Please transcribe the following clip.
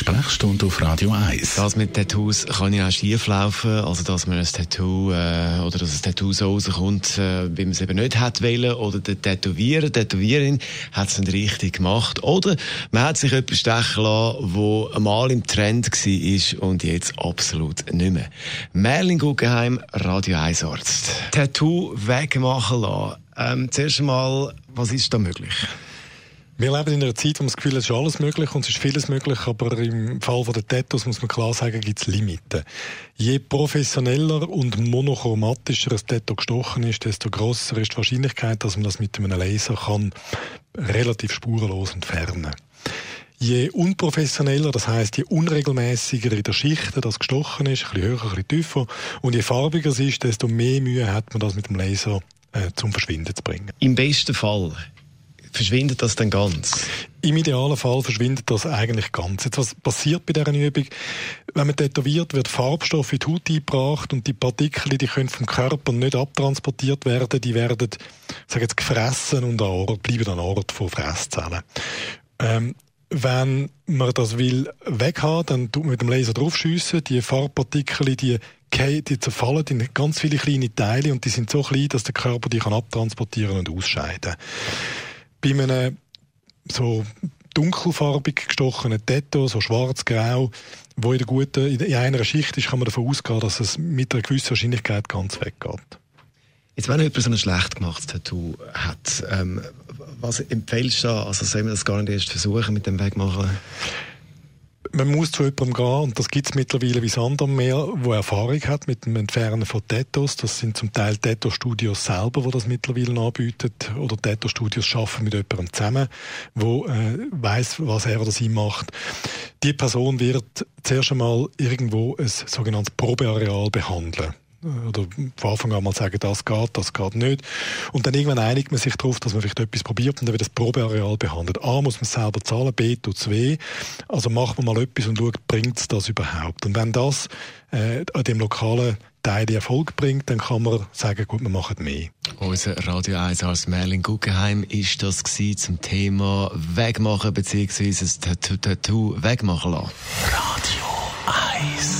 Sprechstunde auf Radio 1. Das mit Tattoos kann ja auch schief laufen, also dass man ein Tattoo äh, oder dass ein Tattoo so rauskommt, äh, wie man es eben nicht hat wollen, oder der Tätowierer, Tätowierin hat es nicht richtig gemacht, oder man hat sich etwas stechen lassen, wo einmal im Trend war und jetzt absolut nicht mehr. Merlin Guggenheim, Radio 1 Arzt. Tattoo wegmachen lassen. Ähm, zuerst einmal, was ist da möglich? Wir leben in einer Zeit, wo man das Gefühl hat, es ist alles möglich und es ist vieles möglich, aber im Fall der Tattoos muss man klar sagen, gibt es Limiten. Je professioneller und monochromatischer ein Tattoo gestochen ist, desto grösser ist die Wahrscheinlichkeit, dass man das mit einem Laser kann relativ spurlos entfernen Je unprofessioneller, das heißt je unregelmäßiger in der Schicht das gestochen ist, ein bisschen höher, ein bisschen tiefer, und je farbiger es ist, desto mehr Mühe hat man das mit dem Laser äh, zum Verschwinden zu bringen. Im besten Fall verschwindet das dann ganz? Im idealen Fall verschwindet das eigentlich ganz. Jetzt, was passiert bei dieser Übung? Wenn man tätowiert, wird Farbstoff in die Haut eingebracht und die Partikel, die können vom Körper nicht abtransportiert werden, die werden, sag jetzt, gefressen und an Ort, bleiben an Ort von Fresszellen. Ähm, wenn man das will weghaben, dann tut man mit dem Laser draufschiessen. Die Farbpartikel, die, die zerfallen in ganz viele kleine Teile und die sind so klein, dass der Körper die kann abtransportieren und ausscheiden. Bei einem so dunkelfarbig gestochenen Tattoo, so schwarz-grau, wo in, der guten, in einer Schicht ist, kann man davon ausgehen, dass es mit einer gewissen Wahrscheinlichkeit ganz weggeht. Jetzt, wenn jemand so ein schlecht gemachtes Tattoo hat, ähm, was empfiehlst du da? Also soll man das gar nicht erst versuchen mit dem Wegmachen? Man muss zu jemandem gehen, und das gibt es mittlerweile wie Sand am Meer, der Erfahrung hat mit dem Entfernen von Tattoos. Das sind zum Teil Tattoo-Studios selber, die das mittlerweile anbieten. Oder Tattoo-Studios arbeiten mit jemandem zusammen, der äh, weiß, was er oder sie macht. Die Person wird zuerst einmal irgendwo ein sogenanntes Probeareal behandeln oder von Anfang an mal sagen, das geht, das geht nicht. Und dann irgendwann einigt man sich darauf, dass man vielleicht etwas probiert und dann wird das Probeareal behandelt. A, muss man selber zahlen, B, tut es weh. Also macht man mal etwas und schaut, bringt es das überhaupt. Und wenn das äh, an dem lokalen Teil Erfolg bringt, dann kann man sagen, gut, wir machen mehr. Unser Radio 1 als Merlin Guggenheim ist das zum Thema Wegmachen bzw. das Tattoo wegmachen lassen. Radio 1